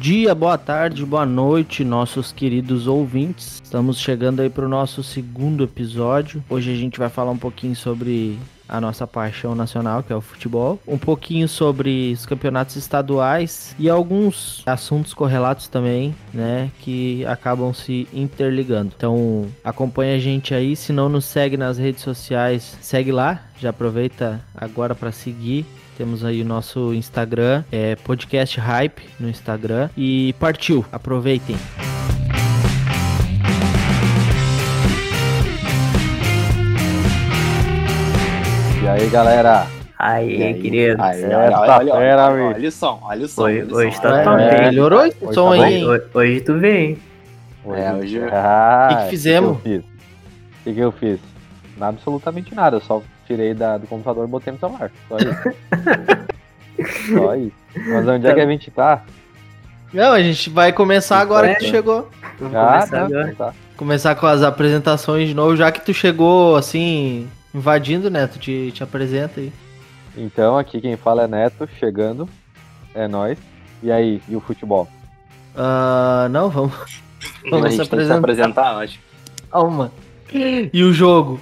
Dia, boa tarde, boa noite, nossos queridos ouvintes. Estamos chegando aí para o nosso segundo episódio. Hoje a gente vai falar um pouquinho sobre a nossa paixão nacional, que é o futebol, um pouquinho sobre os campeonatos estaduais e alguns assuntos correlatos também, né, que acabam se interligando. Então, acompanha a gente aí, se não nos segue nas redes sociais, segue lá, já aproveita agora para seguir temos aí o nosso Instagram, é podcast hype no Instagram e partiu. Aproveitem. E aí, galera? Aí, aí querido. Aí, olha, olha, olha, olha, olha o som, olha o som. Hoje, olha hoje som. tá É, top, hein? melhorou esse Hoje som tá aí, hein? Hoje, hoje tu vem. É, hoje- Ah, Que que fizemos? O que, eu fiz? O que que eu fiz? Nada, absolutamente nada. Eu só tirei da, do computador e botei no celular. Só isso. só isso. Mas onde é que a gente tá? Não, a gente vai começar agora que tu chegou. Vamos Ah, começar tá, agora. tá. Começar com as apresentações de novo, já que tu chegou assim, invadindo, né? Tu te, te apresenta aí. Então, aqui quem fala é Neto, chegando. É nós. E aí, e o futebol? Ah, não, vamos. a Vamos se que se apresentar. apresentar, eu acho. Calma. E o jogo?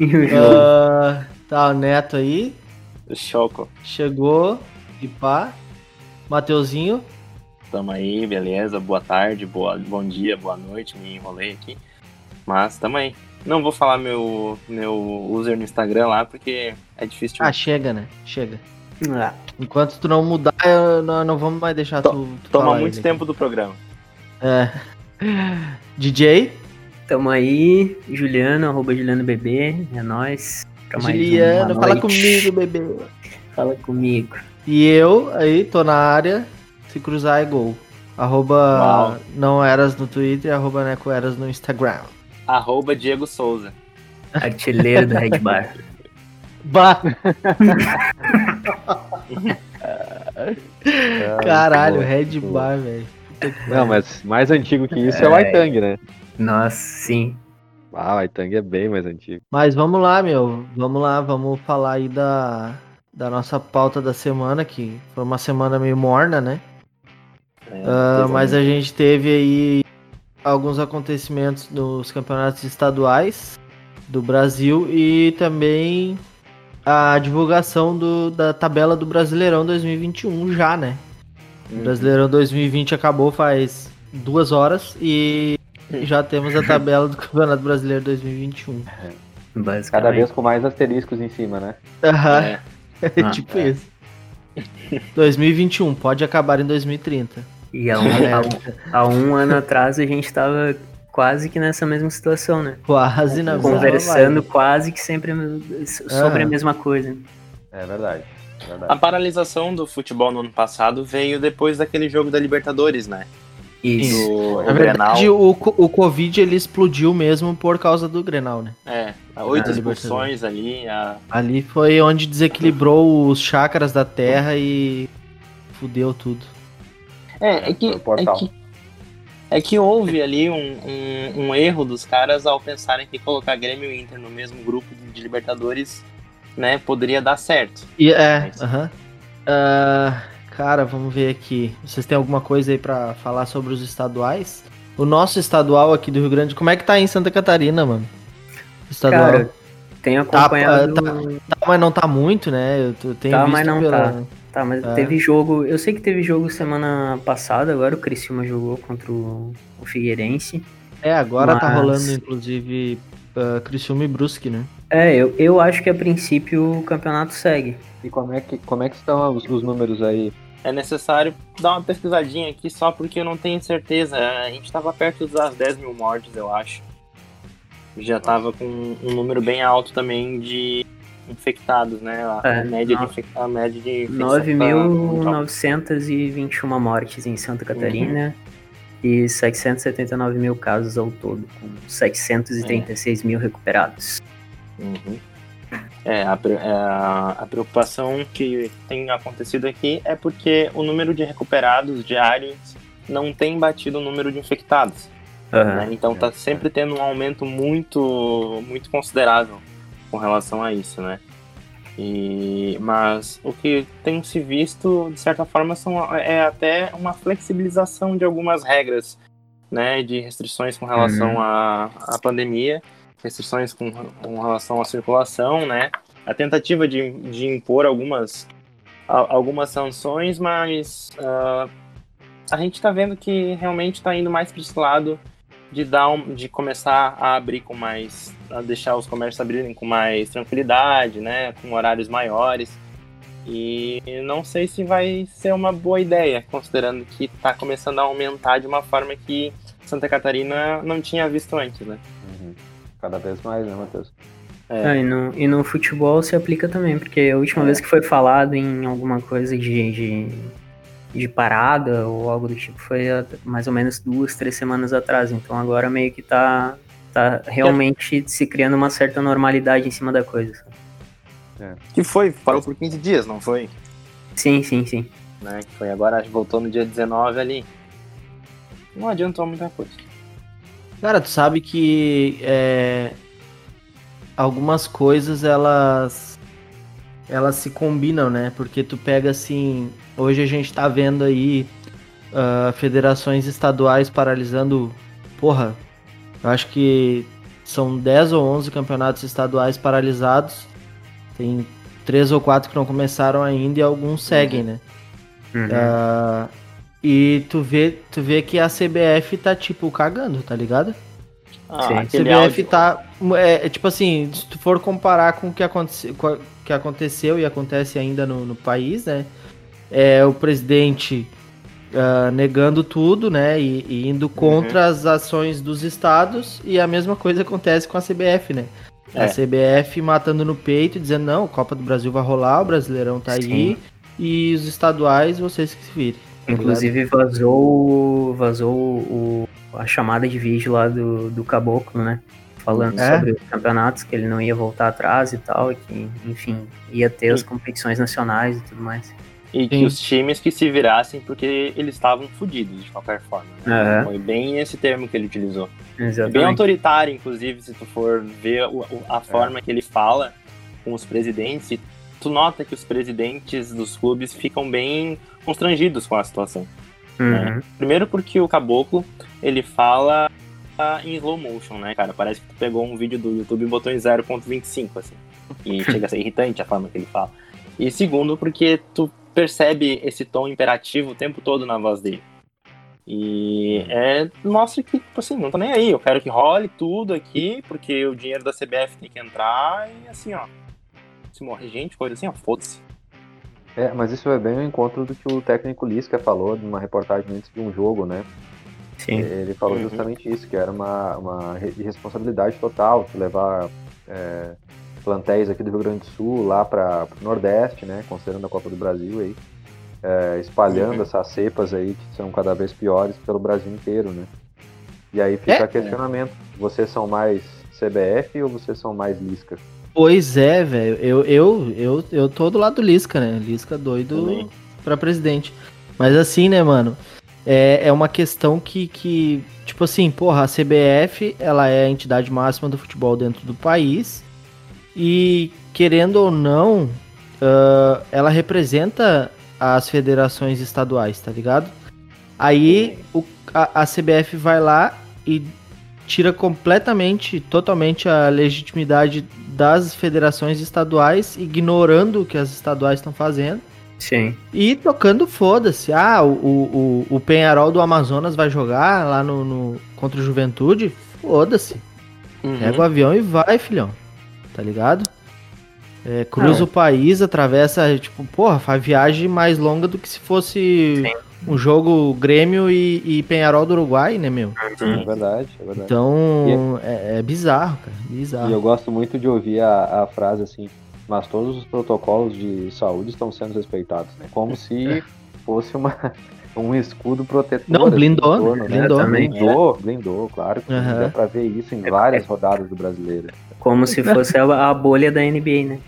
E o jogo? Ah, tá, o Neto aí. Choco. Chegou. E pá. Mateuzinho. Tamo aí, beleza? Boa tarde, boa, bom dia, boa noite. Me enrolei aqui. Mas tamo aí. Não vou falar meu, meu user no Instagram lá, porque é difícil de Ah, chega, né? Chega. Ah, Enquanto tu não mudar, eu não, não vamos mais deixar tu, tu Toma falar muito ele. tempo do programa. É. DJ, tamo aí, Juliano, arroba Juliano Bebê, é nóis. Mais Juliano, fala comigo, bebê. Fala comigo. E eu aí, tô na área. Se cruzar é gol. Arroba Uau. não eras no Twitter, arroba neco eras no Instagram. Arroba Diego Souza. Artilheiro do Red Bar. Bah, Ah, caralho, Red. Bar, velho. Não, mas mais antigo que isso é, o É. Aitang, né? Nossa, sim. Ah, o Aitang é bem mais antigo. Mas vamos lá, meu. Vamos lá, vamos falar aí da, da nossa pauta da semana, que foi uma semana meio morna, né? É, Ah, mas a gente teve aí alguns acontecimentos nos campeonatos estaduais do Brasil e também a divulgação do- da tabela do Brasileirão 2021 já, né? O Uhum. Brasileirão 2020 acabou faz duas horas e já temos a tabela do Campeonato Brasileiro 2021. Basicamente. Cada vez com mais asteriscos em cima, né? Aham, É, é Ah, tipo isso. 2021, pode acabar em 2030. E há um, há, um, há um ano atrás a gente tava quase que nessa mesma situação, né? Quase na mesma Conversando vibe. quase que sempre sobre Ah. a mesma coisa. É verdade. É A verdade. paralisação do futebol no ano passado veio depois daquele jogo da Libertadores, né? Isso. Do Na o Grenal. verdade, o, o Covid ele explodiu mesmo por causa do Grenal, né? É, oito Ah, expulsões ali. A... Ali foi onde desequilibrou os chakras da terra e fudeu tudo. É, é que, o portal. é que é que houve ali um, um, um erro dos caras ao pensarem que colocar Grêmio e Inter no mesmo grupo de Libertadores, né, poderia dar certo. E é, Mas- aham. Ah, cara, vamos ver aqui. Vocês têm alguma coisa aí pra falar sobre os estaduais? O nosso estadual aqui do Rio Grande, como é que tá aí em Santa Catarina, mano? Estadual. Cara, tenho Tá, acompanhado. tá, tá, mas não tá muito, né? Eu tenho Tá, visto mas não pela... tá. Tá, mas É. teve jogo. Eu sei que teve jogo semana passada, agora o Criciúma jogou contra o, o Figueirense. É, agora tá Mas- rolando, inclusive, uh, Criciúma e Brusque, né? É, eu, eu acho que a princípio o campeonato segue. E como é que, como é que estão os, os números aí? É necessário dar uma pesquisadinha aqui só porque eu não tenho certeza. A gente tava perto das 10 mil mortes, eu acho. Já tava com um número bem alto também de infectados, né? A, É, média, de infec... a média de infecção tá muito alta. 9.921 mortes em Santa Catarina e 779 mil casos ao todo, com 736 mil recuperados. Uhum. É, a, pre- é, a, a preocupação que tem acontecido aqui é porque o número de recuperados diários não tem batido o número de infectados. Aham. né? Então tá sempre tendo um aumento muito, muito considerável com relação a isso, né? E, mas o que tem se visto, de certa forma, são, é até uma flexibilização de algumas regras, né, de restrições com relação Uhum. à, à pandemia, restrições com, com relação à circulação, né, a tentativa de, de impor algumas, a- algumas sanções, mas ah, a gente está vendo que realmente está indo mais para esse lado de dar um- de começar a abrir com mais a deixar os comércios abrirem com mais tranquilidade, né, com horários maiores. E não sei se vai ser uma boa ideia, considerando que está começando a aumentar de uma forma que Santa Catarina não tinha visto antes, né? Cada vez mais, né, Matheus? É. Ah, e, no, e no futebol se aplica também, porque a última É. vez que foi falado em alguma coisa de, de, de parada ou algo do tipo foi mais ou menos duas, três semanas atrás. Então agora meio que tá, tá realmente se criando uma certa normalidade em cima da coisa. sabe? Que foi, parou por 15 dias, não foi? Sim, sim, sim. Né? Foi agora, voltou no dia 19 ali. Não adiantou muita coisa. Cara, tu sabe que é, algumas coisas elas elas se combinam, né? Porque tu pega assim, hoje a gente tá vendo aí ah, federações estaduais paralisando, porra, eu acho que são 10 ou 11 campeonatos estaduais paralisados. Tem três ou quatro que não começaram ainda e alguns seguem, né? Uhum. Ah, e tu vê, tu vê que a CBF tá tipo cagando, tá ligado? Ah, Sim. A CBF áudio, tá. É, é tipo assim, se tu for comparar com o que, aconte, com a- que aconteceu e acontece ainda no, no país, né? É o presidente ah, negando tudo, né? E, e indo contra as ações dos estados, e a mesma coisa acontece com a CBF, né? A É. CBF matando no peito, dizendo, não, a Copa do Brasil vai rolar, o Brasileirão tá aí, Sim. e os estaduais vocês que se virem. Tá? Inclusive vazou, vazou o, a chamada de vídeo lá do, do Caboclo, né? Falando É? sobre os campeonatos, que ele não ia voltar atrás e tal, e que, enfim, ia ter as Sim. competições nacionais e tudo mais. E que Sim. os times que se virassem porque eles estavam fodidos de qualquer forma. Né? Aham. Foi bem esse termo que ele utilizou. É Bem Exatamente. autoritário, inclusive, se tu for ver a forma que ele fala com os presidentes, e tu nota que os presidentes dos clubes ficam bem constrangidos com a situação. Uhum. Primeiro porque o Caboclo, ele fala ah, em slow motion, né, cara? Parece que tu pegou um vídeo do YouTube e botou em 0.25, assim. E chega a ser irritante a forma que ele fala. E segundo porque tu percebe esse tom imperativo o tempo todo na voz dele. E é, mostra que, tipo assim, não tô nem aí, eu quero que role tudo aqui, porque o dinheiro da CBF tem que entrar e assim, ó. Se morrer gente, coisa assim, ó, foda-se. É, mas isso é bem o encontro do que o técnico Lisca falou numa reportagem antes de um jogo, né? Sim. Ele falou Uhum. justamente isso, que era uma, uma re- responsabilidade total de levar é, plantéis aqui do Rio Grande do Sul lá para o Nordeste, né? Considerando a Copa do Brasil aí, é, espalhando Uhum. essas cepas aí que são cada vez piores pelo Brasil inteiro, né? E aí fica É. questionamento: vocês são mais CBF ou vocês são mais Lisca? Pois é, velho. Eu, eu, eu, eu tô do lado do Lisca, né? Lisca doido Também. pra presidente. Mas assim, né, mano? É, é uma questão que, que, tipo assim, porra, a CBF, ela é a entidade máxima do futebol dentro do país. E, querendo ou não, ah, ela representa as federações estaduais, tá ligado? Aí o- a, a CBF vai lá e tira completamente, totalmente a legitimidade das federações estaduais, ignorando o que as estaduais estão fazendo Sim. e tocando foda-se. Ah, o, o, o Penharol do Amazonas vai jogar lá no, no- contra o Juventude? Foda-se. Uhum. Pega o avião e vai, filhão. Tá ligado? É, cruza Ah, é. o país, atravessa, tipo, porra, faz viagem mais longa do que se fosse Sim. Um jogo Grêmio e, e Penharol do Uruguai, né, meu? É verdade, é verdade. Então, é, é bizarro, cara. Bizarro. E eu gosto muito de ouvir a, a frase assim, mas todos os protocolos de saúde estão sendo respeitados, né? Como se fosse uma, um escudo protetor. Não, assim, blindou, em torno, né? blindou. Exatamente. Blindou, blindou, claro que Aham. dá pra ver isso em várias rodadas do brasileiro. Como se fosse a, a bolha da NBA, né?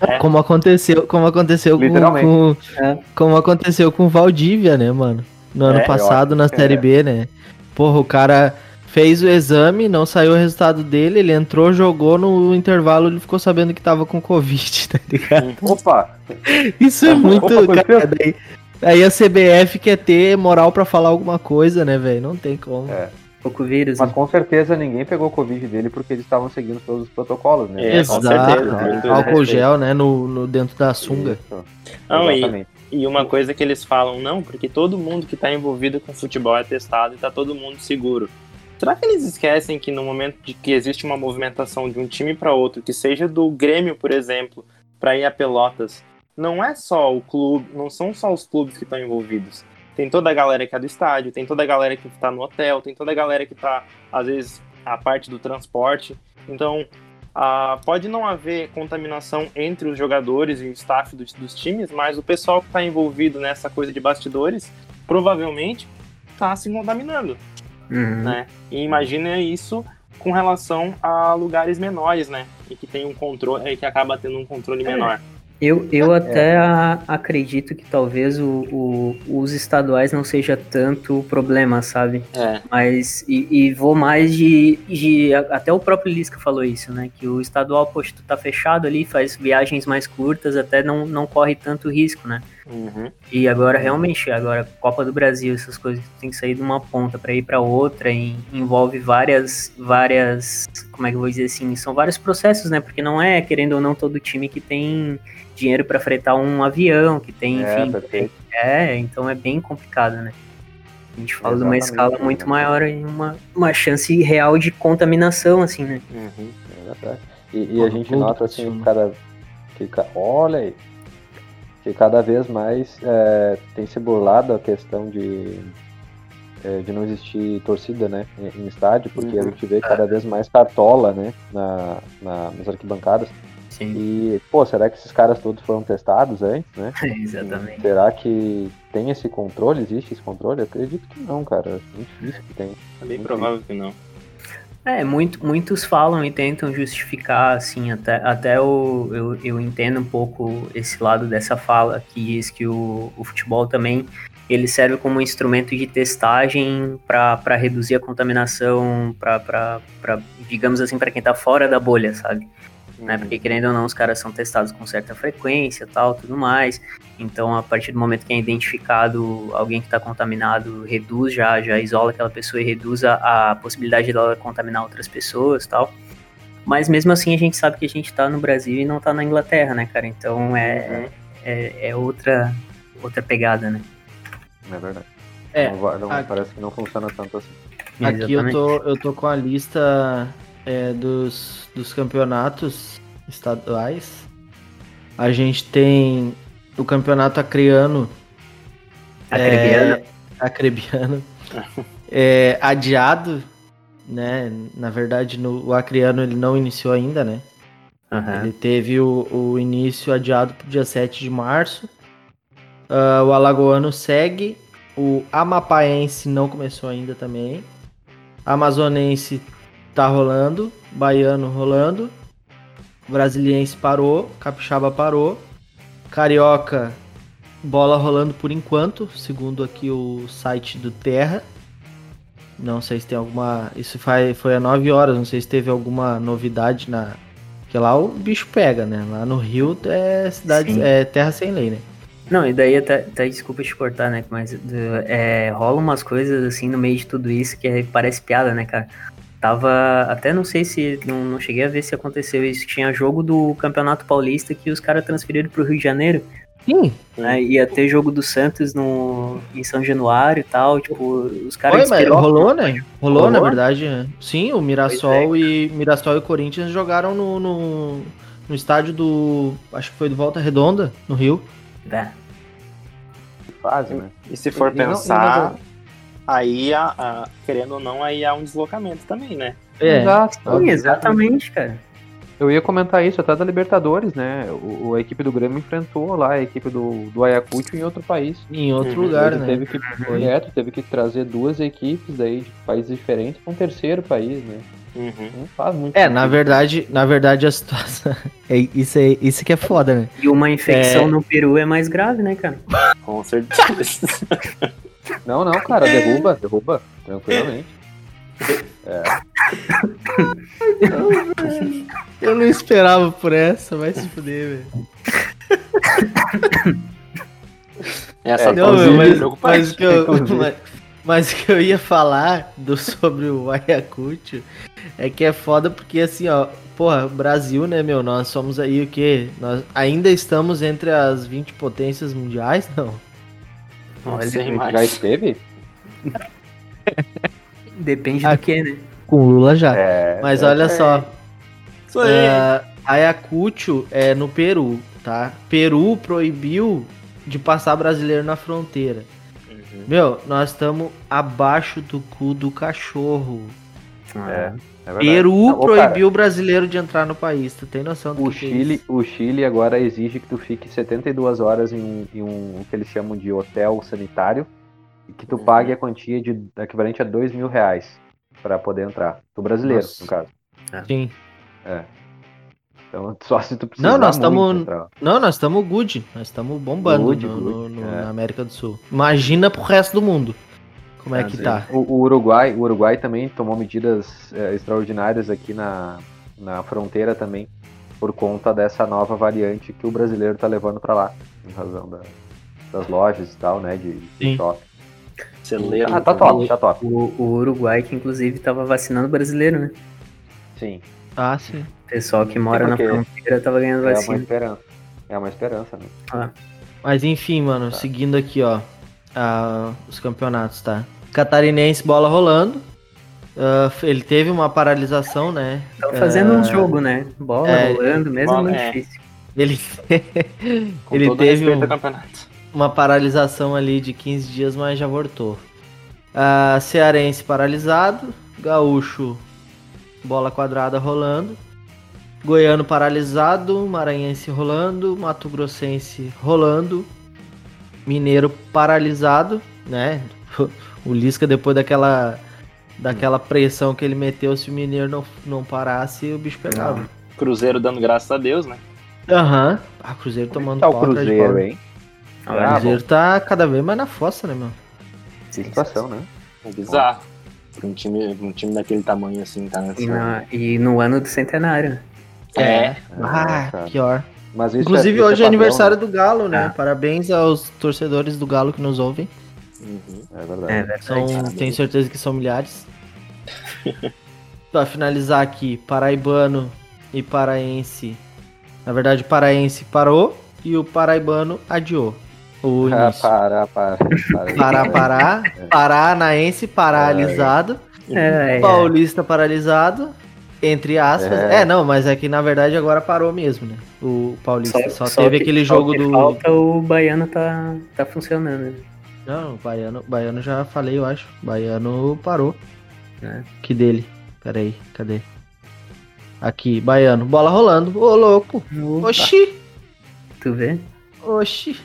É. Como aconteceu, como aconteceu com, É. como aconteceu com o Valdívia, né, mano? No ano É, passado na. Série É. B, né? Porra, o cara fez o exame, não saiu o resultado dele, ele entrou, jogou no intervalo, ele ficou sabendo que tava com Covid, tá ligado? Opa! Isso é muito. Opa, cara, daí, aí a CBF quer ter moral pra falar alguma coisa, né, velho? Não tem como. É. Pouco vírus. Mas né? com certeza ninguém pegou Covid dele porque eles estavam seguindo todos os protocolos, né? É, com Exato. certeza, né? muito Álcool gel, né? No, no- dentro da sunga. Isso. Não, e, Exatamente. e uma coisa que eles falam, não, porque todo mundo que tá envolvido com futebol é testado e tá todo mundo seguro. Será que eles esquecem que no momento de que existe uma movimentação de um time para outro, que seja do Grêmio, por exemplo, para ir a Pelotas, não é só o clube, não são só os clubes que estão envolvidos. Tem toda a galera que é do estádio, tem toda a galera que tá no hotel, tem toda a galera que tá, às vezes, a parte do transporte. Então, ah, pode não haver contaminação entre os jogadores e o staff dos, dos times, mas o pessoal que está envolvido nessa coisa de bastidores provavelmente está se contaminando, Uhum. né? E imagina isso com relação a lugares menores, né? E que tem um controle, que acaba tendo um controle menor. Eu, eu até a- acredito que talvez o, o- os estaduais não seja tanto o problema, sabe? É. Mas, e, e vou mais de, de. Até o próprio Lisca falou isso, né? Que o estadual, poxa, tu tá fechado ali, faz viagens mais curtas, até não, não corre tanto risco, né? Uhum. E agora, realmente, agora, Copa do Brasil, essas coisas, tem que sair de uma ponta para ir para outra, e envolve várias, várias, como é que eu vou dizer assim, são vários processos, né? Porque não é, querendo ou não, todo time que tem dinheiro para fretar um avião, que tem, É, enfim, perfeito. é, então é bem complicado, né? A gente fala de uma escala né? muito maior e uma, uma chance real de contaminação, assim, né? Uhum. É. E, e a gente nota assim, cima. cada. Que, ca- olha aí. Que cada vez mais é, tem se burlado a questão de, é, de não existir torcida, né? Em, em estádio, porque a Uhum. gente vê cada vez mais cartola, né? Na, na, nas arquibancadas. Sim, E, pô, será que esses caras todos foram testados antes, né? exatamente. Será que tem esse controle? Existe esse controle? Eu acredito que não, cara. É muito difícil que tem. É bem provável que não. É, muito, muitos falam e tentam justificar, assim, até, até o, eu, eu entendo um pouco esse lado dessa fala, que diz que o, o futebol também, ele serve como um instrumento de testagem para reduzir a contaminação, para, digamos assim, para quem tá fora da bolha, sabe? Né? Porque querendo ou não, os caras são testados com certa frequência, tal, tudo mais. Então, a partir do momento que é identificado alguém que está contaminado, reduz já, já isola aquela pessoa e reduz a, a possibilidade dela contaminar outras pessoas, tal. Mas mesmo assim, a gente sabe que a gente tá no Brasil e não tá na Inglaterra, né, cara? Então é, é, é outra outra pegada, né? É verdade. É, Não não- aqui- parece que não funciona tanto assim. Aqui eu tô, eu tô com a lista é, dos, dos campeonatos estaduais. A gente tem o campeonato acreano. Acrebiano. É, acrebiano. é, adiado, né? Na verdade, no, o acreano ele não iniciou ainda, né? Aham. Ele teve o, o início adiado pro dia 7 de março. Ah, o Alagoano segue. O Amapaense não começou ainda também. Amazonense tá rolando. Baiano rolando. Brasiliense parou. Capixaba parou. Carioca, bola rolando por enquanto, segundo aqui o site do Terra. Não sei se tem alguma. Isso foi, foi às 9 horas, não sei se teve alguma novidade na, porque lá o bicho pega, né? Lá no Rio é cidade, Sim. é terra sem lei, né? Não, e daí até, até desculpa te cortar, né? Mas é, rola umas coisas assim no meio de tudo isso que é- parece piada, né, cara? Tava. Até não sei se. Não, não cheguei a ver se aconteceu isso. Tinha jogo do Campeonato Paulista que os caras transferiram pro Rio de Janeiro. Sim. Né? Ia ter jogo do Santos no, em São Januário e tal. Tipo, os caras rolou, né? Rolou, Rolou? na verdade. é. Sim, o Mirassol Pois e Mirassol e Corinthians jogaram no, no, no estádio do. Acho que foi do Volta Redonda, no Rio. É. Que fase, né? E se for E não- e pensar, não- aí, a, a- querendo ou não, aí há um deslocamento também, né? É. Exato. Sim, exatamente, cara. Eu ia comentar isso até da Libertadores, né? O, o- a equipe do Grêmio enfrentou lá a equipe do, do Ayacucho em outro país. Em outro Uhum, lugar, Ele né? teve que, é, tu teve que trazer duas equipes daí de países diferentes para um terceiro país, né? Uhum. Não faz muito É, na sentido. verdade, na verdade a situação. É, isso, é, isso que é foda, né? E uma infecção É. no Peru é mais grave, né, cara? Com certeza. Não, não, cara, derruba, derruba, tranquilamente. Eu não esperava por essa, vai se fuder, velho. Essa É, Não, atuação meu, me mas, mas, o que eu, mas, mas o que eu ia falar do, sobre o Ayacucho é que é foda porque assim, ó, porra, o Brasil, né, meu, nós somos aí o quê? Nós ainda estamos entre as 20 potências mundiais, não? Olha, sei mais. Já esteve? Depende Ah, do que, né? Com o Lula já. É. Mas olha é. só, Isso aí. é, Ayacucho é no Peru, tá? Peru proibiu de passar brasileiro na fronteira. Uhum. Meu, nós estamos abaixo do cu do cachorro. É, é. Peru Não, ô, cara, proibiu o brasileiro de entrar no país. Tu tem noção do O que que é Chile, isso? o Chile agora exige que tu fique 72 horas em um, em um o que eles chamam de hotel sanitário e que tu Uhum. pague a quantia de equivalente a 2 mil reais para poder entrar. Do brasileiro, Nossa. no caso. Sim. Então, só se tu precisar Não, nós entrar. Não, nós estamos good. Nós estamos bombando Good, no- good, no- no- é. na América do Sul. Imagina pro resto do mundo. Como é Ah, que tá? O, o Uruguai, o Uruguai também tomou medidas eh, extraordinárias aqui na, na fronteira também, por conta dessa nova variante que o brasileiro tá levando para lá, em razão da- das lojas e tal, né, de, de shopping. Celeiro. Ah, tá top, tá top. O, o Uruguai, que inclusive tava vacinando brasileiro, né? Sim, Ah, sim. O pessoal que mora É na fronteira tava ganhando é uma vacina. esperança. É uma esperança, né? Mas enfim, mano, Tá. seguindo aqui, ó. ah, os campeonatos, tá? Catarinense, bola rolando. Ah, ele teve uma paralisação, né? Tava fazendo um Ah, jogo, né? Bola é, rolando, mesmo bola, muito é. difícil. Ele, Com ele todo teve um- uma paralisação ali de 15 dias, mas já voltou. Ah, Cearense paralisado, Gaúcho, bola quadrada rolando, Goiano paralisado, Maranhense rolando, Mato Grossense rolando, Mineiro paralisado, né? O Lisca depois daquela daquela pressão que ele meteu, se o Mineiro não, não parasse, o bicho pegava. Cruzeiro dando graças a Deus, né? Aham. Ah, Cruzeiro tomando Tá o Cruzeiro, hein? O Ah, Cruzeiro tá cada vez mais na fossa, né, meu? Que situação, né? É bizarro. Pra um time, um time daquele tamanho assim, tá nessa. E, na- e no ano do centenário, né? É. Ah, cara. pior. Mas isso Inclusive, é, hoje é padrão, aniversário né? do Galo, né? Ah. Parabéns aos torcedores do Galo que nos ouvem. Uhum. É verdade. É verdade. São, tenho certeza que são milhares. pra finalizar aqui, paraibano e paraense. Na verdade, o paraense parou e o paraibano adiou. O Ah, para, para, para. Pará, pará, paranaense paralisado, É, é. paulista paralisado, entre aspas. É. É. não, mas é que na verdade agora parou mesmo, né? O paulista. Só, só teve que- aquele só jogo que do. Falta o baiano tá, tá funcionando. Não, baiano, baiano já falei, eu acho. Baiano parou. É. Que dele? Pera aí, cadê? Aqui, baiano. Bola rolando. Ô, louco. Opa, Oxi. Tu vê? Oxi.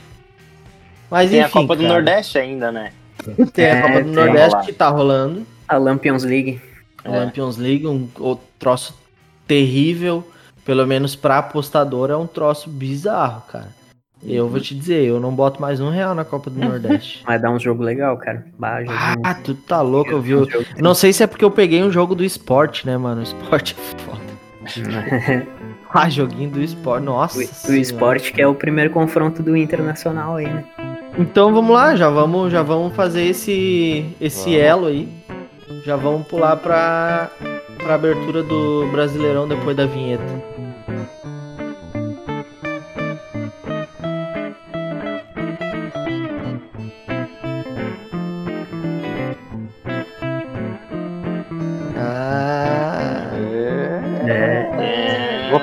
Mas Tem enfim, a Copa do cara, Nordeste ainda, né? Tem a É, Copa do. Nordeste Rolar. que tá rolando. A Lampions League. A É. Champions League, um, um troço terrível. Pelo menos pra apostador é um troço bizarro, cara. Eu vou te dizer, eu não boto mais um real na Copa do Nordeste. Vai dar um jogo legal, cara. Bah. Ah, tu tá louco, eu vi. Um Não sei se é porque eu peguei um jogo do esporte, né, mano? O esporte é foda. Ah, joguinho do esporte, nossa. o, o senhora. esporte que é o primeiro confronto do Internacional aí, né? Então vamos lá, já vamos, já vamos fazer esse esse Vamos. elo aí. Já vamos pular pra pra abertura do Brasileirão depois da vinheta.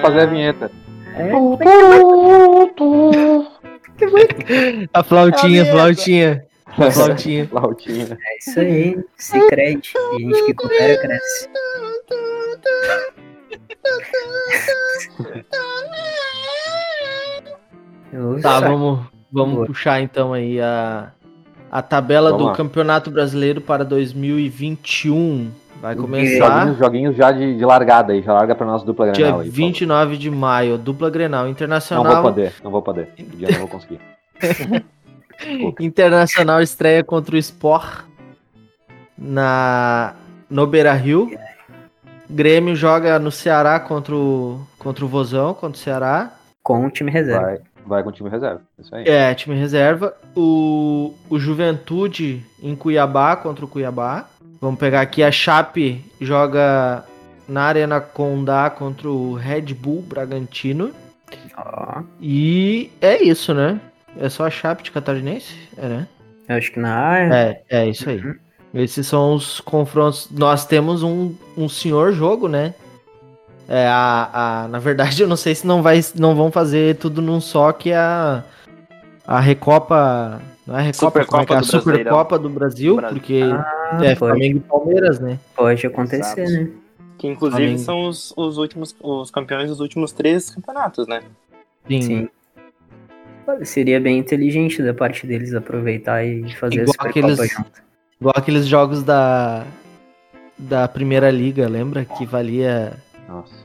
Fazer a vinheta. a flautinha, É a flautinha, a flautinha. Flautinha. É isso aí. Se crede. E a gente que coopera cresce. Tá, vamos, vamos Boa. puxar então aí a, a tabela Vamos do lá. Campeonato Brasileiro para 2021. Vai começar Joguinhos, joguinhos já de, de largada aí. Já larga pra nossa dupla dia Grenal aí. por favor. 29 de maio, dupla Grenal Não Internacional. vou poder, não vou poder. Dia não vou conseguir. Internacional estreia contra o Sport na no Beira Rio. Grêmio joga no Ceará contra o, contra o Vozão, contra o Ceará. Com o time reserva. Vai, vai com o time reserva. Isso aí. É, time reserva. O, o Juventude em Cuiabá contra o Cuiabá. Vamos pegar aqui a Chape joga na Arena Condá contra o Red Bull Bragantino. Ó, E é isso, né? É só a Chape de Catarinense? É, né? eu acho que na área. É, é isso aí. Esses são os confrontos. Nós temos um, um senhor jogo, né? É, a, a, na verdade, eu não sei se não, vai, não vão fazer tudo num só, que é a, a Recopa. Não é a Recopa, como é que é? a Supercopa do Supercopa do Brasil, Brasil. porque Ah, é pode, Flamengo e Palmeiras, né? pode acontecer, Exato. né? Que inclusive Flamengo. são os, os últimos, os campeões dos últimos três campeonatos, né? Sim. Sim. Seria bem inteligente da parte deles aproveitar e fazer Igual a Supercopa aqueles- junto. Igual aqueles jogos da, da Primeira Liga, lembra? Que valia. Nossa.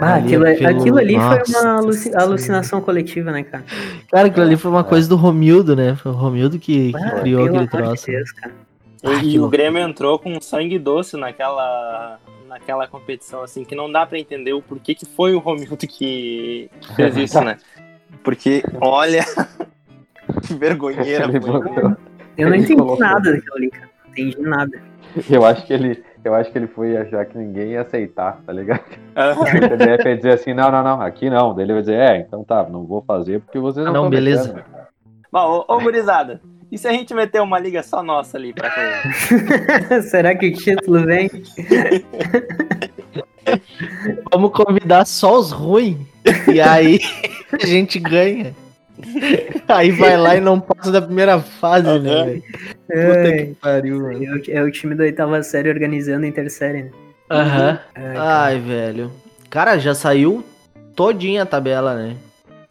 Ah, aquilo, pelo- aquilo ali Nossa foi uma alucinação coletiva, né, cara? Cara, aquilo ali foi uma coisa do Romildo, né? Foi o Romildo que, que Ah, criou aquele amor de troço. Deus, cara. E, Ah, e o. Grêmio entrou com sangue doce naquela, naquela competição, assim, que não dá pra entender o porquê que foi o Romildo que, fez isso, né? Porque, olha, que vergonheira Ele foi. botou- Eu não entendi colocou. nada daquilo ali, cara. Não entendi nada. Eu acho que ele, eu acho que ele foi achar que ninguém ia aceitar, tá ligado? Aham. O CBF ia dizer assim, não, não, não, aqui não. Daí ele vai dizer, é, então tá, não vou fazer porque vocês Ah, não não, tão beleza. Bom, ô, ô gurizada, e se a gente meter uma liga só nossa ali pra coisa? Será que o título vem? Vamos convidar só os ruins. E aí a gente ganha. Aí vai lá e não passa da primeira fase, né, Aham. velho? Puta que pariu, mano. É o, é time da oitava série organizando a intersérie, né? Aham. Ai, cara. Ai, velho. Cara, já saiu todinha a tabela, né?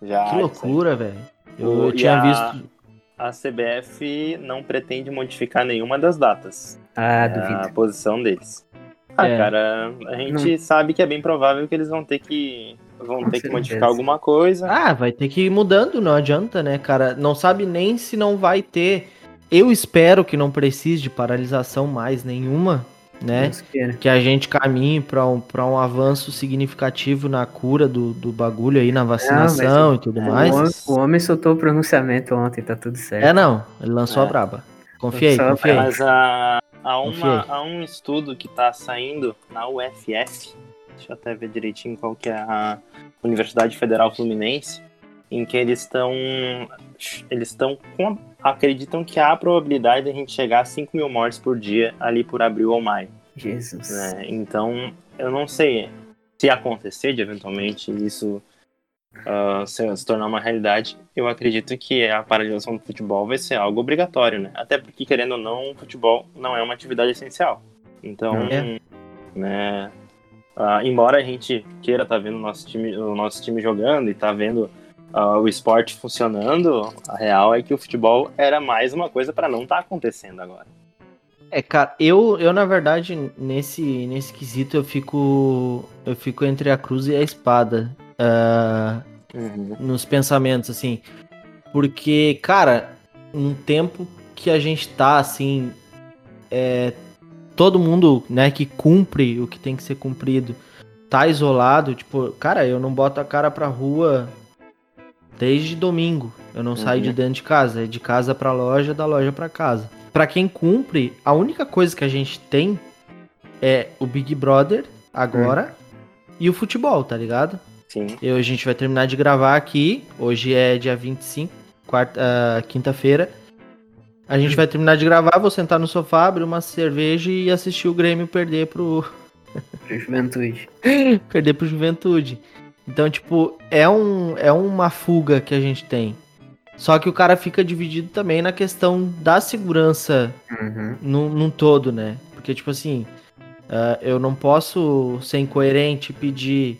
Já, Que loucura, velho. Eu, O- eu tinha a- visto. A CBF não pretende modificar nenhuma das datas. Ah, É a duvido. posição deles. Ah, É. cara, a gente sabe que é bem provável que eles vão ter que vão Com ter que modificar alguma coisa. Ah, vai ter que ir mudando, não adianta, né, cara? Não sabe nem se não vai ter. Eu espero que não precise de paralisação mais nenhuma, né? Que a gente caminhe para um, pra um avanço significativo na cura do, do bagulho aí, na vacinação mas e tudo é, O mais. homem, o homem soltou o pronunciamento ontem, tá tudo certo. É, não. Ele lançou É. a braba. Confiei, Lançou a confiei. Mas há, há, uma, um estudo que está saindo na UFF, deixa eu até ver direitinho qual que é a Universidade Federal Fluminense, em que eles estão eles estão com- acreditam que há a probabilidade de a gente chegar a 5 mil mortes por dia ali por abril ou maio. Jesus. né? Então, eu não sei se acontecer de eventualmente isso ah, se, se tornar uma realidade, eu acredito que a paralisação do futebol vai ser algo obrigatório, né? Até porque, querendo ou não, o futebol não é uma atividade essencial. Então, É. né? ah, embora a gente queira estar vendo o nosso time, o nosso time jogando e tá vendo ah, o esporte funcionando, a real é que o futebol era mais uma coisa para não estar acontecendo agora. É, cara, eu, eu na verdade, nesse, nesse quesito, eu fico. Eu fico entre a cruz e a espada. ah, nos pensamentos, assim. Porque, cara, num tempo que a gente tá, assim. É, todo mundo, né, que cumpre o que tem que ser cumprido, tá isolado. Tipo, cara, eu não boto a cara pra rua desde domingo. Eu não saio Uhum. de dentro de casa. É de casa pra loja, da loja pra casa. Pra quem cumpre, a única coisa que a gente tem é o Big Brother agora e o futebol, tá ligado? Sim. Eu, a gente vai terminar de gravar aqui. Hoje é dia 25, quarta, ah, quinta-feira. A gente vai terminar de gravar, vou sentar no sofá, abrir uma cerveja e assistir o Grêmio perder pro, Juventude. perder pro Juventude. Então, tipo, é, um, é uma fuga que a gente tem. Só que o cara fica dividido também na questão da segurança Uhum. num, num todo, né? Porque, tipo assim, ah, eu não posso ser incoerente e pedir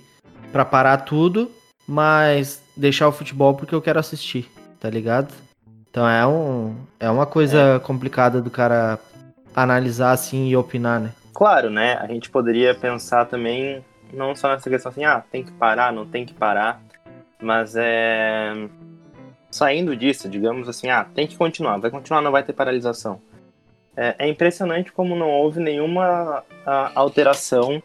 pra parar tudo, mas deixar o futebol porque eu quero assistir, tá ligado? Então é, um, é uma coisa complicada do cara analisar assim e opinar, né? Claro, né? A gente poderia pensar também, não só nessa questão assim, ah, tem que parar, não tem que parar, mas é. Saindo disso, digamos assim, ah, tem que continuar, vai continuar, não vai ter paralisação. é, é impressionante como não houve nenhuma a, alteração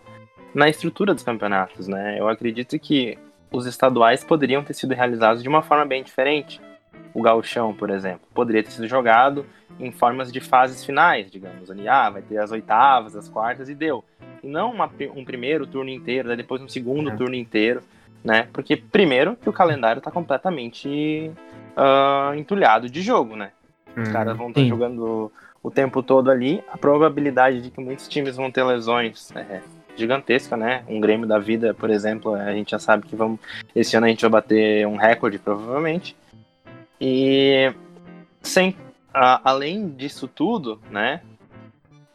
na estrutura dos campeonatos, né? Eu acredito que os estaduais poderiam ter sido realizados de uma forma bem diferente. O gauchão, por exemplo, poderia ter sido jogado em formas de fases finais, digamos. Ali, ah, vai ter as oitavas, as quartas e deu. E não uma, um primeiro turno inteiro, depois um segundo é. turno inteiro, né? Porque, primeiro, que o calendário está completamente uh, entulhado de jogo, né? Os hum, caras vão estar tá jogando o tempo todo ali. A probabilidade de que muitos times vão ter lesões é gigantesca, né? Um Grêmio da vida, por exemplo, a gente já sabe que vamos, esse ano a gente vai bater um recorde, provavelmente. E sem, a, além disso tudo, né?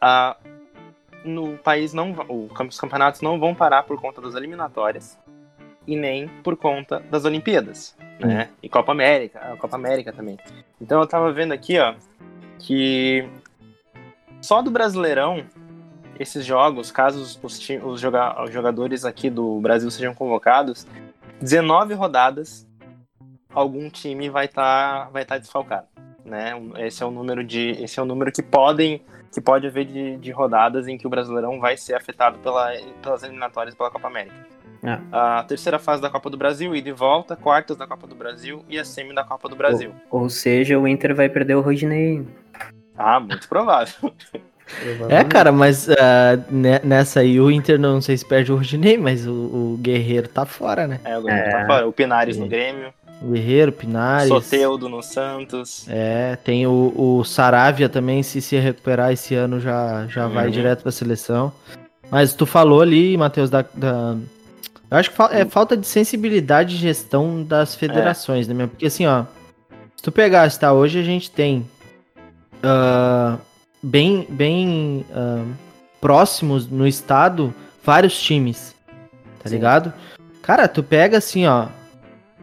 A, no país não os campeonatos não vão parar por conta das eliminatórias e nem por conta das Olimpíadas, né? Hum. E Copa América, a Copa América também. Então eu tava vendo aqui, ó, que só do Brasileirão esses jogos, caso os, os, os jogadores aqui do Brasil sejam convocados, 19 rodadas algum time vai estar tá, vai tá desfalcado, né? Esse é o número de esse é o número que podem que pode haver de, de rodadas em que o Brasileirão vai ser afetado pela, pelas eliminatórias pela Copa América. É. A terceira fase da Copa do Brasil, ida e volta, quartas da Copa do Brasil e a semi da Copa do Brasil. Ou, ou seja, o Inter vai perder o Rodinei. Ah, muito provável. É, cara, mas uh, nessa aí o Inter não sei se perde o Rodinei, mas o, o Guerreiro tá fora, né? É, o Guerreiro tá é. tá fora. O Pinares é. no Grêmio. Guerreiro, Pinares. Soteudo no Santos. É, tem o, o Saravia também, se se recuperar esse ano já, já uhum. vai direto pra seleção. Mas tu falou ali, Matheus, da, da... Eu acho que é falta de sensibilidade de gestão das federações, é. né? Porque assim, ó, se tu pegar, tá, hoje a gente tem uh, bem, bem uh, próximos no estado vários times, tá Sim. ligado? Cara, tu pega assim, ó.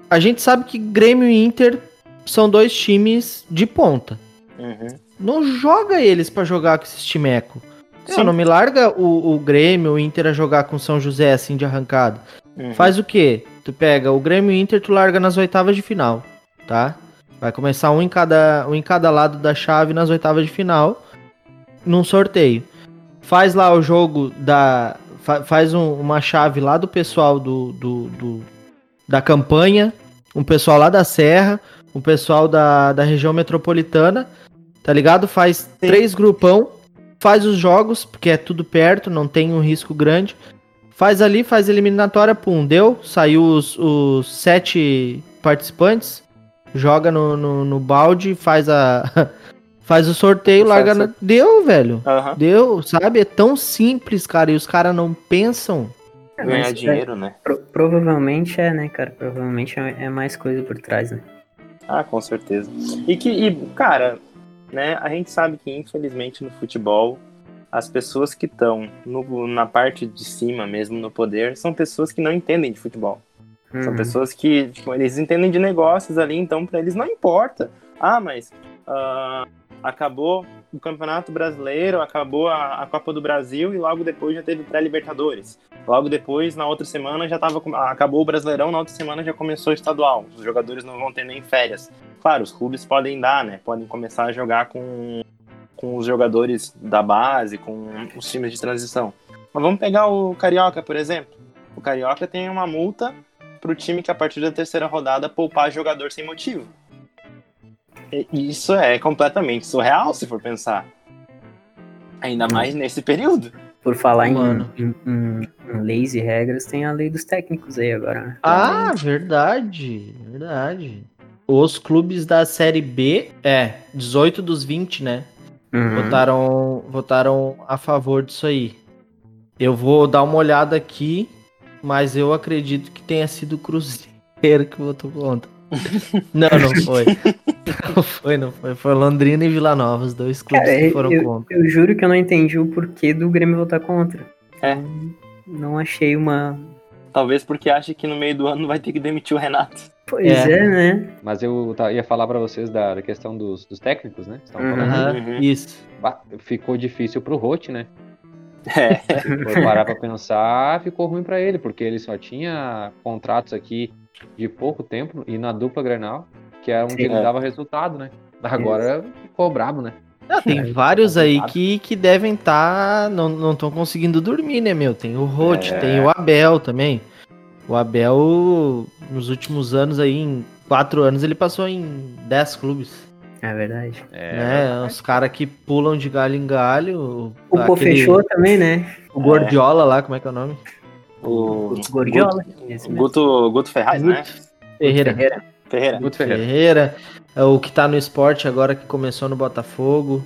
A gente sabe que Grêmio e Inter são dois times de ponta. Uhum. Não joga eles para jogar com esses timeco. Sim. Não me larga o, o Grêmio, o Inter a jogar com São José assim de arrancada. Uhum. Faz o quê? Tu pega o Grêmio e o Inter, tu larga nas oitavas de final, tá? Vai começar um em cada, um em cada lado da chave nas oitavas de final, num sorteio. Faz lá o jogo da. Fa, faz um, uma chave lá do pessoal do, do, do, da campanha, um pessoal lá da Serra, um pessoal da, da região metropolitana, tá ligado? Faz Sim. três grupão, faz os jogos, porque é tudo perto, não tem um risco grande. Faz ali, faz eliminatória, pum, deu. Saiu os, os sete participantes joga no, no, no balde, faz a. faz o sorteio, larga. Na... Deu, velho. Uhum. Deu, sabe? É tão simples, cara. E os caras não pensam. É, Ganhar dinheiro, né? Pro, provavelmente é, né, cara? Provavelmente é, é, mais coisa por trás, né? Ah, com certeza. E que, e, cara, né, a gente sabe que infelizmente no futebol as pessoas que estão na parte de cima mesmo no poder são pessoas que não entendem de futebol. Uhum. São pessoas que, tipo, eles entendem de negócios ali, então para eles não importa. Ah, mas uh, acabou o Campeonato Brasileiro, acabou a, a, Copa do Brasil e logo depois já teve pré-Libertadores. Logo depois, na outra semana, já tava, acabou o Brasileirão, na outra semana já começou o estadual. Os jogadores não vão ter nem férias. Claro, os clubes podem dar, né? Podem começar a jogar com, com os jogadores da base, com os times de transição. Mas vamos pegar o Carioca, por exemplo. O Carioca tem uma multa para o time que a partir da terceira rodada poupar jogador sem motivo. E isso é completamente surreal se for pensar. Ainda hum. mais nesse período. Por falar em, em, em, em, leis e regras, tem a lei dos técnicos aí agora. Né? Ah, verdade, verdade. Os clubes da Série B, é, 18 dos 20, né? Uhum. Votaram, votaram a favor disso aí. Eu vou dar uma olhada aqui mas eu acredito que tenha sido o Cruzeiro que votou contra. não, não foi. Não foi, não foi. Foi Londrina e Vila Nova, os dois clubes Cara, que foram eu, contra. Eu juro que eu não entendi o porquê do Grêmio votar contra. É. Não achei uma. Talvez porque acha que no meio do ano vai ter que demitir o Renato. Pois é, é né? Mas eu ia falar para vocês da, questão dos, dos técnicos, né? Uhum, uhum. Isso. Ficou difícil pro Rote, né? É. Foi parar pra pensar, ficou ruim para ele, porque ele só tinha contratos aqui de pouco tempo e na dupla Grenal, que era onde Sim, ele é. dava resultado, né? Agora Isso. ficou brabo, né? Ah, tem É, vários aí que, que devem estar. não não estão conseguindo dormir, né, meu? Tem o Roth, É. tem o Abel também. O Abel, nos últimos anos aí, em quatro anos, ele passou em 10 clubes. É verdade. né? Os caras que pulam de galho em galho. O Pô aquele- fechou também, né? O Gordiola lá, como é que é o nome? O Gordiola. Guto. Guto, Guto Ferraz, né? Ferreira. Ferreira. Ferreira. Guto Ferreira. Ferreira. É o que tá no esporte agora, que começou no Botafogo.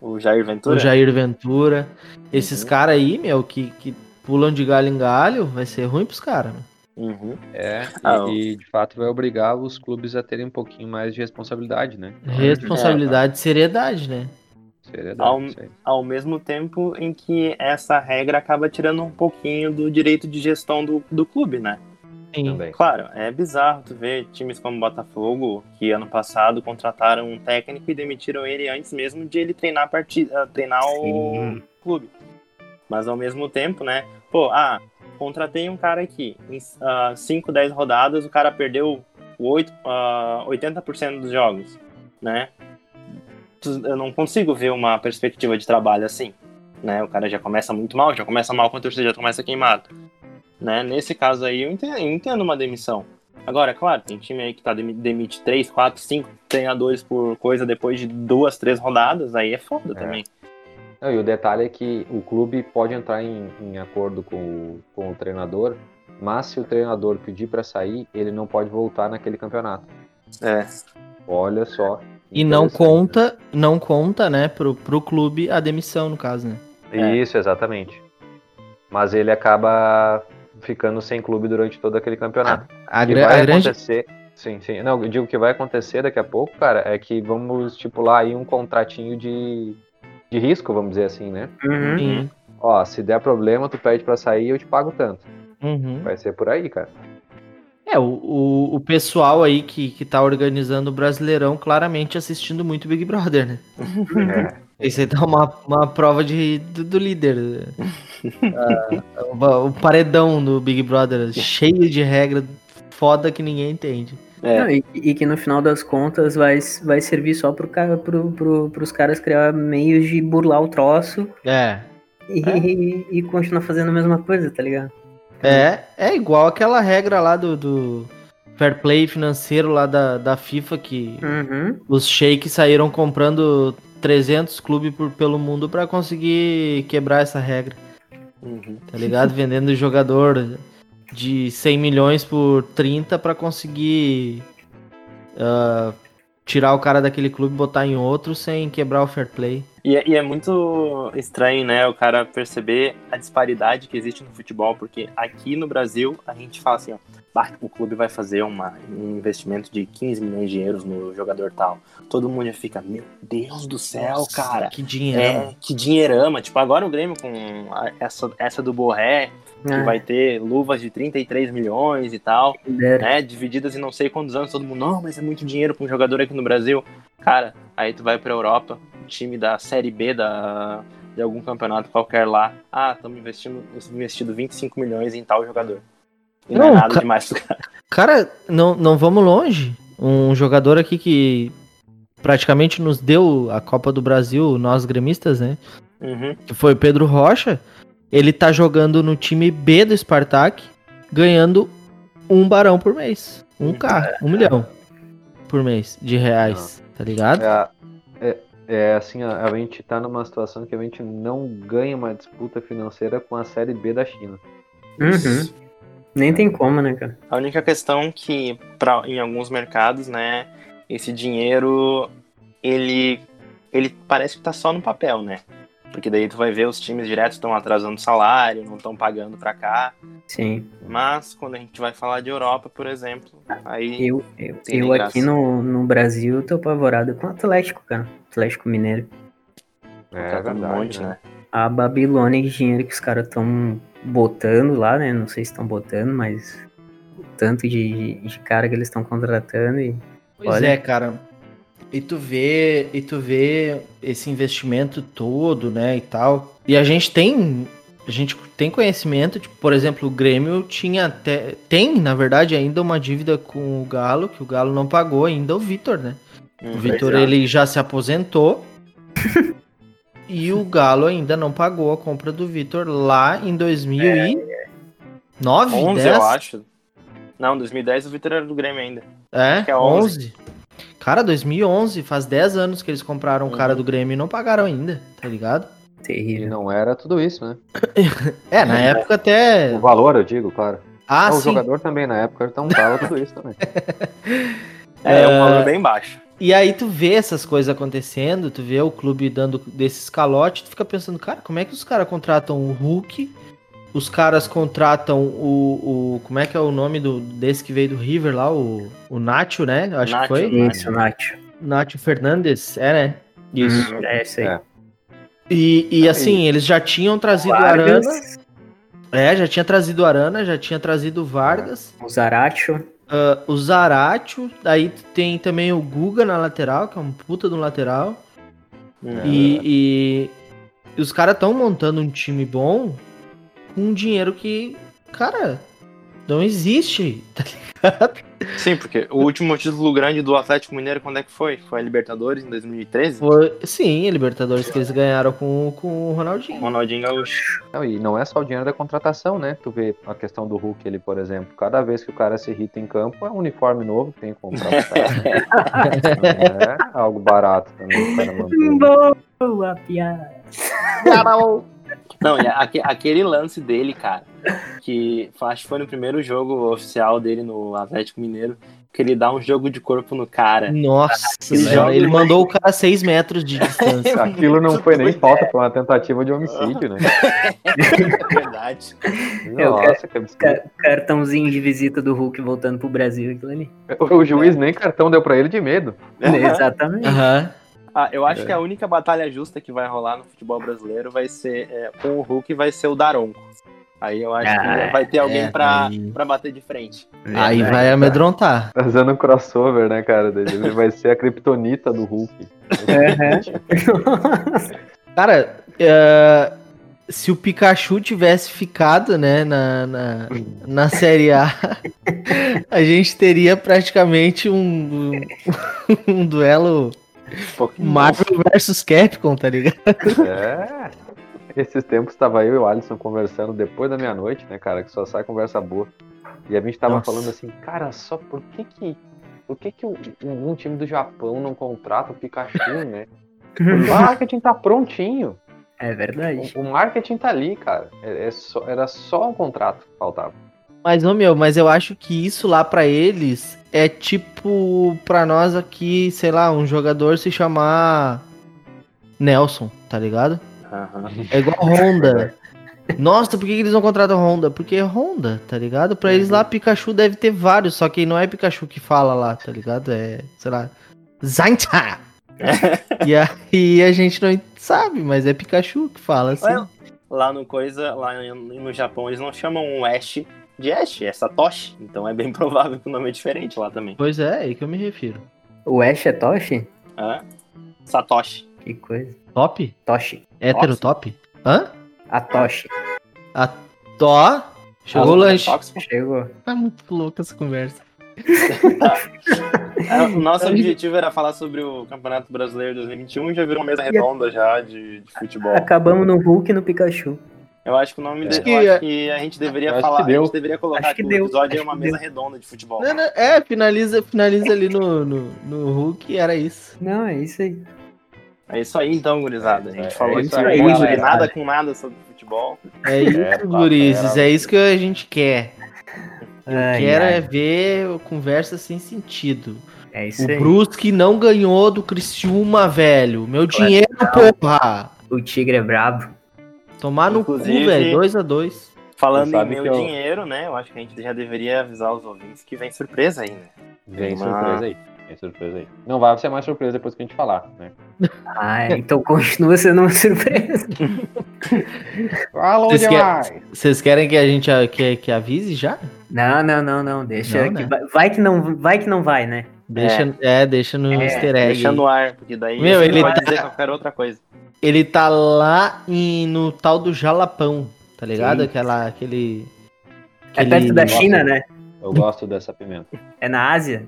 O Jair Ventura. O Jair Ventura. Esses Uhum. caras aí, meu, que, que pulam de galho em galho, vai ser ruim pros caras, né? Uhum. É, Ah, e, e, de fato vai obrigar os clubes a terem um pouquinho mais de responsabilidade, né? Responsabilidade e seriedade, né? Seriedade, Ao- isso aí. Ao mesmo tempo em que essa regra acaba tirando um pouquinho do direito de gestão do, do clube, né? Sim. Também. Claro, é bizarro tu ver times como Botafogo, que ano passado contrataram um técnico e demitiram ele antes mesmo de ele treinar a partida, treinar o clube. Mas ao mesmo tempo, né? Pô, ah, contratei um cara aqui, em 5, 10 rodadas, o cara perdeu 8, ah, 80% dos jogos, né? Eu não consigo ver uma perspectiva de trabalho assim, né? O cara já começa muito mal, já começa mal com a torcida, já começa queimado. Né? Nesse caso aí, eu entendo, eu entendo uma demissão. Agora, é claro, tem time aí que tá demi- demite 3, 4, 5 treinadores por coisa depois de duas, três rodadas, aí é foda É. também. Não, e o detalhe é que o clube pode entrar em, em acordo com o, com o treinador, mas se o treinador pedir para sair, ele não pode voltar naquele campeonato. É. Olha só. E não conta, não conta, né, pro, pro clube a demissão, no caso, né? né? Isso, exatamente. Mas ele acaba ficando sem clube durante todo aquele campeonato. A, gra- vai a grande. acontecer. Sim, sim. Não, eu digo que vai acontecer daqui a pouco, cara, é que vamos estipular aí um contratinho de, de risco, vamos dizer assim, né? Uhum. Sim. Ó, se der problema, tu pede pra sair, eu te pago tanto. Uhum. Vai ser por aí, cara. É, o, o, o pessoal aí que, que tá organizando o Brasileirão claramente assistindo muito Big Brother, né? É. Isso aí tá uma, uma prova de, do, do líder. Ah, o, o paredão do Big Brother, cheio de regra foda que ninguém entende. É. Não, e, e que no final das contas vai, vai servir só pro pro, pro, pros caras criar meios de burlar o troço É. e, e, continuar fazendo a mesma coisa, tá ligado? É, é igual aquela regra lá do, do fair play financeiro lá da, da FIFA que Uhum. os sheiks saíram comprando 300 clubes por, pelo mundo pra conseguir quebrar essa regra, Uhum. tá ligado? Vendendo jogador de 100 milhões por 30 pra conseguir ah, tirar o cara daquele clube e botar em outro sem quebrar o fair play. E, é- e é muito estranho, né, o cara perceber a disparidade que existe no futebol, porque aqui no Brasil a gente fala assim, ó, "Bah, o clube vai fazer uma, um investimento de 15 milhões de euros no jogador tal. Todo mundo já fica, meu Deus do céu, Nossa, cara. Que dinheiro. É, que dinheirama. Tipo, agora o Grêmio com essa, essa do Borré, que Ah, vai ter luvas de 33 milhões e tal né, divididas em não sei quantos anos, todo mundo, não, mas é muito dinheiro para um jogador aqui no Brasil. Cara, aí tu vai pra Europa, time da Série B da, de algum campeonato qualquer lá. Ah, estamos investindo, investindo 25 milhões em tal jogador. E não, Não, é nada ca- demais pro cara. Cara, não, não vamos longe. Um jogador aqui que praticamente nos deu a Copa do Brasil, nós gremistas, né? Uhum. Que foi o Pedro Rocha. Ele tá jogando no time B do Spartak, ganhando um barão por mês. Um K, um milhão por mês de reais, tá ligado? É, é, é assim, a, a gente tá numa situação que a gente não ganha uma disputa financeira com a Série B da China. Uhum. Nem tem como, né, cara? A única questão que pra, em alguns mercados, né, esse dinheiro ele ele parece que tá só no papel, né? Porque daí tu vai ver os times diretos estão atrasando salário, não estão pagando pra cá. Sim. Mas quando a gente vai falar de Europa, por exemplo, aí Eu, eu, eu aqui no, no Brasil tô apavorado com o Atlético, cara. Atlético Mineiro. É um verdade, monte, né? né? A Babilônia de dinheiro que os caras estão botando lá, né? Não sei se estão botando, mas o tanto de, de cara que eles estão contratando e. Pois Olha. é, cara. E tu vê, e tu vê esse investimento todo, né, e tal. E a gente tem, a gente tem conhecimento, tipo, por exemplo, o Grêmio tinha até, tem, na verdade, ainda uma dívida com o Galo, que o Galo não pagou ainda o Vitor, né? O Hum, Vitor, é. ele já se aposentou. e o Galo ainda não pagou a compra do Vitor lá em 2009, 11, 10? eu acho. Não, 2010 o Vitor era do Grêmio ainda. É, que é 11. 11. Cara, 2011, faz 10 anos que eles compraram o cara Uhum. do Grêmio e não pagaram ainda, tá ligado? E Terrível. não era tudo isso, né? É, na época até. O valor, eu digo, claro. Ah, Ah, o sim. jogador também, na época, então tava tudo isso também. É, é um É. valor bem baixo. E aí tu vê essas coisas acontecendo, tu vê o clube dando desses calotes, tu fica pensando, cara, como é que os caras contratam o Hulk? Os caras contratam o, o. Como é que é o nome do, desse que veio do River lá? O, o Nacho, né? Eu acho Nacho. que foi. Isso, Nath. Nacho Fernandes, é, né? Isso. É isso aí. É. E, e assim, eles já tinham trazido o Arana. Vargas, É, já tinha trazido o Arana, já tinha trazido o Vargas. o Zaratio. Ah, o Zaratio, daí tem também o Guga na lateral, que é um puta do lateral. Hum. E, e- e os caras estão montando um time bom com um dinheiro que, cara, não existe, tá ligado? Sim, porque o último título grande do Atlético Mineiro, quando é que foi? Foi a Libertadores em 2013? Foi, sim, a Libertadores que eles ganharam com, com o Ronaldinho. Ronaldinho Gaúcho. Não, e não é só o dinheiro da contratação, né? Tu vê a questão do Hulk ali, por exemplo. Cada vez que o cara se irrita em campo, é um uniforme novo que tem que comprar. Não é algo barato também. Boa piada. Não, e aque- aquele lance dele, cara, que acho que foi no primeiro jogo oficial dele no Atlético Mineiro, que ele dá um jogo de corpo no cara. Nossa, joga ele mandou o cara a 6 metros de distância. Aquilo não foi nem falta, foi uma tentativa de homicídio, né? É verdade. Nossa, que absurdo. Ca- Cartãozinho de visita do Hulk voltando pro Brasil, aquilo ali. O, o juiz nem cartão deu pra ele de medo. Exatamente. Aham. Ah, eu acho É. que a única batalha justa que vai rolar no futebol brasileiro vai ser é, com o Hulk vai ser o Daronco. Aí eu acho Ah, que vai ter alguém é, pra, aí- pra bater de frente. Aí Verdade. vai amedrontar. Tá usando um crossover, né, cara? dele. Ele vai ser a kryptonita do Hulk. Cara, é, se o Pikachu tivesse ficado, né, na, na, na Série A, a gente teria praticamente um, um duelo Um. Marvel versus Capcom, tá ligado? É. Esses tempos tava eu e o Alisson conversando depois da meia-noite, né, cara? Que só sai conversa boa. E a gente tava Nossa. falando assim, cara, só por que que. Por que que um, um time do Japão não contrata o Pikachu, né? O marketing tá prontinho. É verdade. O, o marketing tá ali, cara. É, é só- era só um contrato que faltava. Mas, ô meu, mas eu acho que isso lá pra eles é tipo pra nós aqui, sei lá, um jogador se chamar Nelson, tá ligado? Aham. É igual Honda. Nossa, por que eles não contratam Honda? Porque é Honda, tá ligado? Pra eles lá, Pikachu deve ter vários, só que não é Pikachu que fala lá, tá ligado? É, sei lá, Zainta! e aí a gente não sabe, mas é Pikachu que fala assim. Lá no coisa, lá no Japão, eles não chamam Ash de Ash, é Satoshi. Então é bem provável que o nome é diferente lá também. Pois é, é aí que eu me refiro. O Ash é Toshi? Hã? Satoshi. Que coisa. Top? Toshi. Hétero top? Hã? A Toshi. A Tó. Chegou o é lanche. tóxico. Chegou. Tá muito louca essa conversa. É, o nosso objetivo era falar sobre o Campeonato Brasileiro 2021 e já virou uma mesa redonda já de, de futebol. Acabamos no Hulk e no Pikachu. Eu acho que o nome Acho dele, que eu é- acho que a gente deveria acho falar, que deu. a gente deveria colocar Acho que, que o deu, episódio é acho uma que mesa deu. redonda de futebol. Não, não, é, finaliza, finaliza ali no, no, no Hulk, era isso. Não, é isso aí. É isso aí então, gurizada. A gente É, falou é de isso aí, de galera. nada com nada sobre futebol. É isso, É, gurizes, papai, é isso que a gente quer. Ai, Quero ai. é ver conversa sem sentido. É isso O aí. Brusque não ganhou do Criciúma, velho. Meu dinheiro, porra! O Tigre é brabo. Tomar no Inclusive- cu, velho. 2x2. Falando em meu eu- dinheiro, né? Eu acho que a gente já deveria avisar os ouvintes que vem surpresa aí, né? Vem Uma- surpresa aí. Vem surpresa aí. Não vai ser mais surpresa depois que a gente falar, né? Ah, é, então continua sendo uma surpresa. Falou Vocês demais! Vocês querem que a gente a- que, que avise já? Não, não, não, não. Deixa. Não, que né? vai, vai que não, vai que não vai, né? Deixa, é. deixa no É, easter egg. Deixa no ar, porque daí Meu, ele pode tá- dizer qualquer outra coisa. Ele tá lá em, no tal do Jalapão, tá ligado? Sim. Aquela, aquele... É aquele- perto da China, né? Eu gosto dessa pimenta. É na Ásia.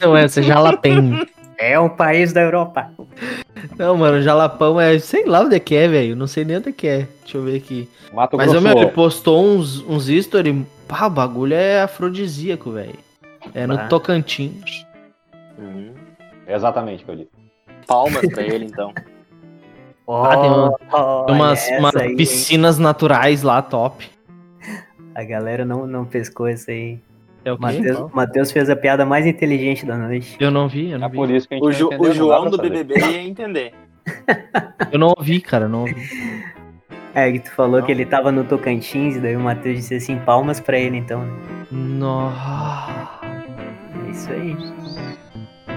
Não, é Jalapem. É um país da Europa. Não, mano, Jalapão é. Sei lá onde é que é, velho. Não sei nem onde é que é. Deixa eu ver aqui. Mato Mas, meu, ele postou uns, uns history. Pá, o bagulho é afrodisíaco, velho. É no Bah. Tocantins. Hum. Exatamente o que eu disse. Palmas pra ele, então. Ah, tem Tem umas, umas aí, hein? piscinas naturais lá, top. A galera não, não pescou isso aí. É o? Matheus, Matheus fez a piada mais inteligente da noite. Eu não vi, eu não É vi. por isso que a gente O, Ju- o João do saber. BBB ia entender. Eu não ouvi, cara, não ouvi. É, que tu falou Não. que ele tava no Tocantins, e daí o Matheus disse assim, palmas pra ele então, né? Nossa. É isso aí.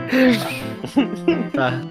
Tá.